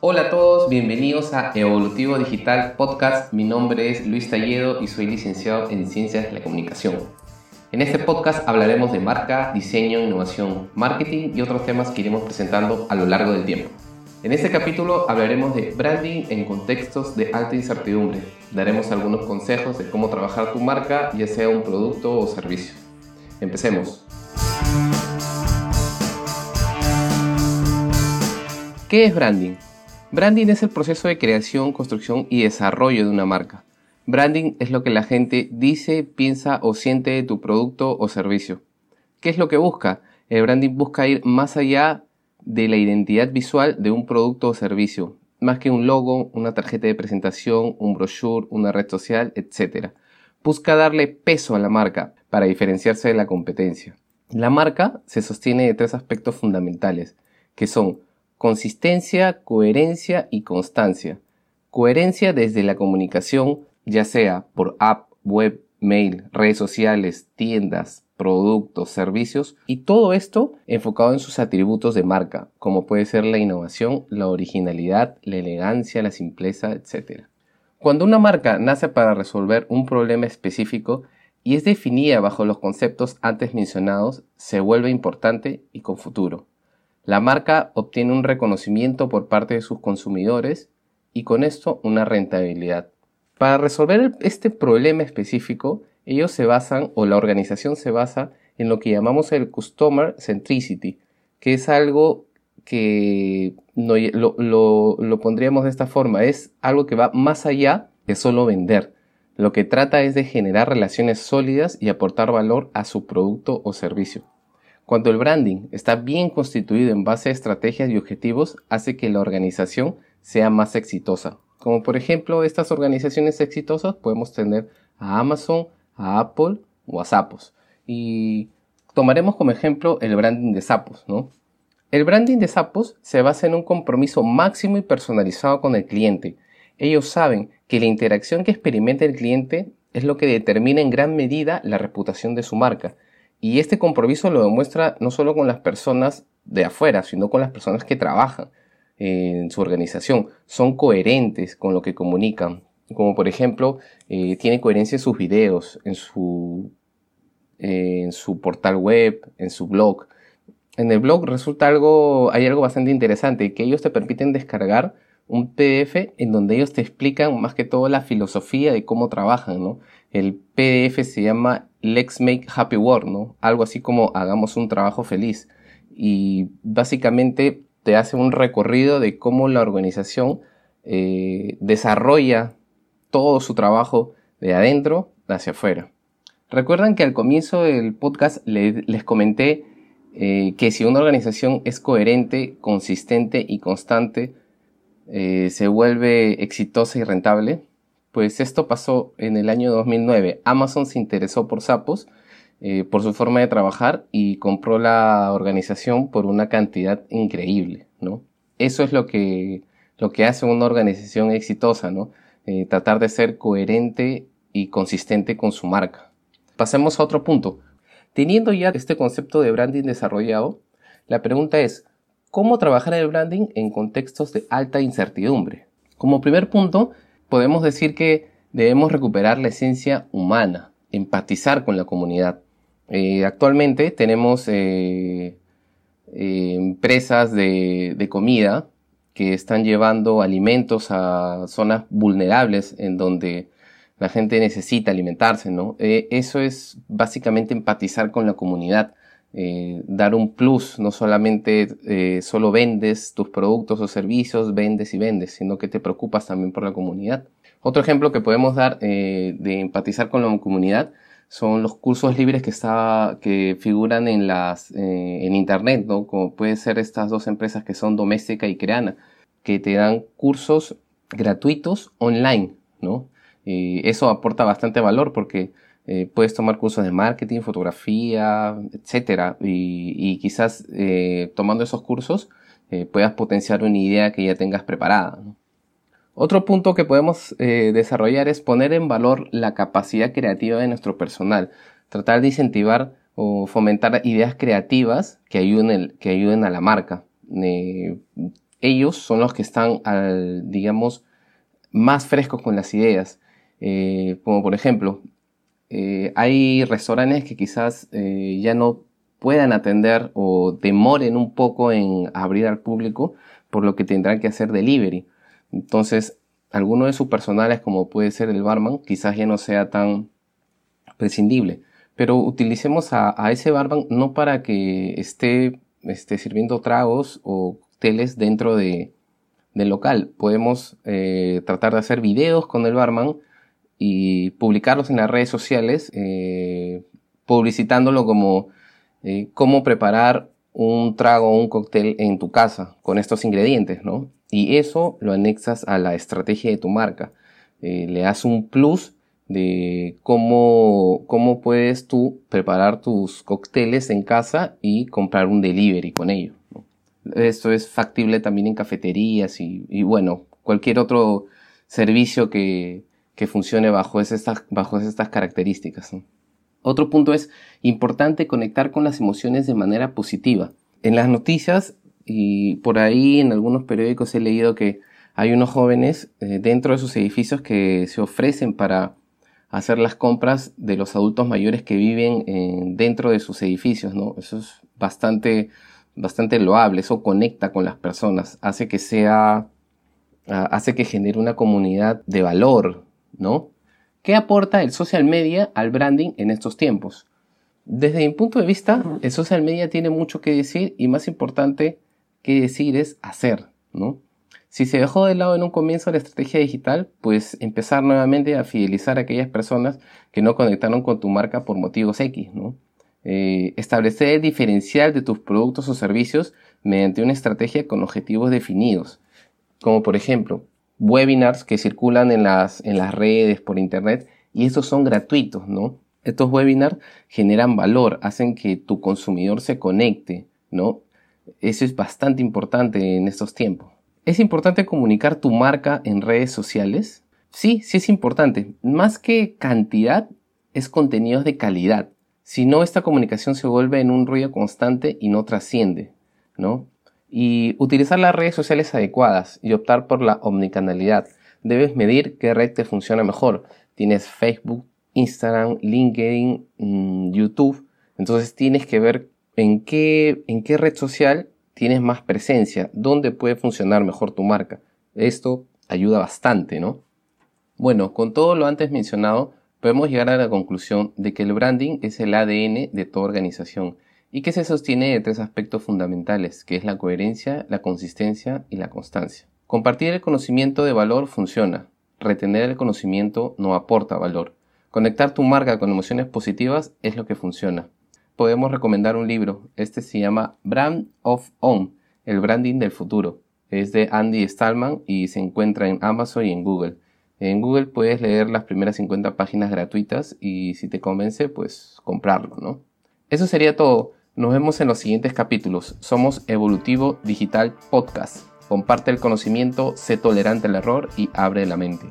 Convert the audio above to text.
Hola a todos, bienvenidos a Evolutivo Digital Podcast. Mi nombre es Luis Talledo y soy licenciado en Ciencias de la Comunicación. En este podcast hablaremos de marca, diseño, innovación, marketing y otros temas que iremos presentando a lo largo del tiempo. En este capítulo hablaremos de branding en contextos de alta incertidumbre. Daremos algunos consejos de cómo trabajar tu marca, ya sea un producto o servicio. Empecemos. ¿Qué es branding? Branding es el proceso de creación, construcción y desarrollo de una marca. Branding es lo que la gente dice, piensa o siente de tu producto o servicio. ¿Qué es lo que busca? El branding busca ir más allá de la identidad visual de un producto o servicio, más que un logo, una tarjeta de presentación, un brochure, una red social, etc. Busca darle peso a la marca para diferenciarse de la competencia. La marca se sostiene de tres aspectos fundamentales, que son consistencia, coherencia y constancia. Coherencia desde la comunicación, ya sea por app, web, mail, redes sociales, tiendas, productos, servicios y todo esto enfocado en sus atributos de marca, como puede ser la innovación, la originalidad, la elegancia, la simpleza, etc. Cuando una marca nace para resolver un problema específico y es definida bajo los conceptos antes mencionados, se vuelve importante y con futuro. La marca obtiene un reconocimiento por parte de sus consumidores y con esto una rentabilidad. Para resolver este problema específico, ellos se basan o la organización se basa en lo que llamamos el Customer Centricity, que es algo que lo, lo, pondríamos de esta forma, es algo que va más allá de solo vender. Lo que trata es de generar relaciones sólidas y aportar valor a su producto o servicio. Cuando el branding está bien constituido en base a estrategias y objetivos, hace que la organización sea más exitosa. Como por ejemplo, estas organizaciones exitosas podemos tener a Amazon, a Apple o a Zappos. Y tomaremos como ejemplo el branding de Zappos, ¿no? El branding de Zappos se basa en un compromiso máximo y personalizado con el cliente. Ellos saben que la interacción que experimenta el cliente es lo que determina en gran medida la reputación de su marca y este compromiso lo demuestra no solo con las personas de afuera, sino con las personas que trabajan en su organización. Son coherentes con lo que comunican. Como por ejemplo, eh, tiene coherencia en sus videos, en su, en su portal web, en su blog. En el blog resulta algo, hay algo bastante interesante, que ellos te permiten descargar un PDF en donde ellos te explican más que todo la filosofía de cómo trabajan, ¿no? El PDF se llama Let's Make Happy Work, ¿no? Algo así como hagamos un trabajo feliz. Y básicamente te hace un recorrido de cómo la organización eh, desarrolla todo su trabajo de adentro hacia afuera. Recuerdan que al comienzo del podcast les comenté eh, que si una organización es coherente, consistente y constante, eh, se vuelve exitosa y rentable. Pues esto pasó en el año 2009. Amazon se interesó por Sapos, eh, por su forma de trabajar y compró la organización por una cantidad increíble, ¿no? Eso es lo que, lo que hace una organización exitosa, ¿no? Eh, tratar de ser coherente y consistente con su marca. Pasemos a otro punto. Teniendo ya este concepto de branding desarrollado, la pregunta es, ¿cómo trabajar el branding en contextos de alta incertidumbre? Como primer punto, podemos decir que debemos recuperar la esencia humana, empatizar con la comunidad. Eh, actualmente tenemos eh, eh, empresas de, de, comida que están llevando alimentos a zonas vulnerables en donde la gente necesita alimentarse, ¿no? eso es básicamente empatizar con la comunidad. Dar un plus, no solamente solo vendes tus productos o servicios, vendes y vendes, sino que te preocupas también por la comunidad. Otro ejemplo que podemos dar eh, de empatizar con la comunidad son los cursos libres que, está, que figuran en, las, eh, en internet, ¿no? como pueden ser estas dos empresas que son Doméstica y Creana, que te dan cursos gratuitos online. ¿no? eso aporta bastante valor porque eh, puedes tomar cursos de marketing, fotografía, etc. Y, quizás tomando esos cursos puedas potenciar una idea que ya tengas preparada. Otro punto que podemos eh, desarrollar es poner en valor la capacidad creativa de nuestro personal, tratar de incentivar o fomentar ideas creativas que ayuden, que ayuden a la marca. Eh, ellos son los que están, digamos, más frescos con las ideas. Eh, como por ejemplo, eh, hay restaurantes que quizás eh, ya no puedan atender o demoren un poco en abrir al público, por lo que tendrán que hacer delivery. Entonces, alguno de sus personales, como puede ser el barman, quizás ya no sea tan prescindible. Pero utilicemos a, ese barman no para que esté, esté sirviendo tragos o teles dentro de, del local. Podemos eh, tratar de hacer videos con el barman y publicarlos en las redes sociales, eh, publicitándolo como eh, cómo preparar un trago o un cóctel en tu casa con estos ingredientes, ¿no? Y eso lo anexas a la estrategia de tu marca. le das un plus de cómo, cómo puedes tú preparar tus cócteles en casa y comprar un delivery con ello. Esto es factible también en cafeterías y, bueno, cualquier otro servicio que, funcione bajo, estas, bajo estas características. Otro punto es importante conectar con las emociones de manera positiva. En las noticias y por ahí en algunos periódicos he leído que hay unos jóvenes eh, dentro de sus edificios que se ofrecen para hacer las compras de los adultos mayores que viven eh, dentro de sus edificios. Eso es bastante bastante loable, eso conecta con las personas, hace que sea, hace que genere una comunidad de valor, ¿no? ¿Qué aporta el social media al branding en estos tiempos? Desde mi punto de vista, el social media tiene mucho que decir y más importante que decir es hacer, ¿no? Si se dejó de lado en un comienzo la estrategia digital, pues empezar nuevamente a fidelizar a aquellas personas que no conectaron con tu marca por motivos X, ¿no? Eh, establecer el diferencial de tus productos o servicios mediante una estrategia con objetivos definidos, como por ejemplo webinars que circulan en las, en las redes por internet y estos son gratuitos, ¿no? Estos webinars generan valor, hacen que tu consumidor se conecte, ¿no? Eso es bastante importante en estos tiempos. ¿Es importante comunicar tu marca en redes sociales? Sí, sí es importante. Más que cantidad, es contenidos de calidad. Si no, esta comunicación se vuelve en un ruido constante y no trasciende, ¿no? Y utilizar las redes sociales adecuadas y optar por la omnicanalidad. Debes medir qué red te funciona mejor. Tienes Facebook, Instagram, LinkedIn, mm, YouTube. Entonces tienes que ver en qué, en qué red social tienes más presencia, dónde puede funcionar mejor tu marca. Esto ayuda bastante, ¿no? Bueno, con todo lo antes mencionado, podemos llegar a la conclusión de que el branding es el ADN de toda organización y que se sostiene de tres aspectos fundamentales, que es la coherencia, la consistencia y la constancia. Compartir el conocimiento de valor funciona, retener el conocimiento no aporta valor. Conectar tu marca con emociones positivas es lo que funciona. Podemos recomendar un libro, este se llama Brand of On, el branding del futuro. Es de Andy Stallman y se encuentra en Amazon y en Google. En Google puedes leer las primeras 50 páginas gratuitas y si te convence, pues comprarlo, ¿no? Eso sería todo. Nos vemos en los siguientes capítulos. Somos Evolutivo Digital Podcast. Comparte el conocimiento, sé tolerante al error y abre la mente.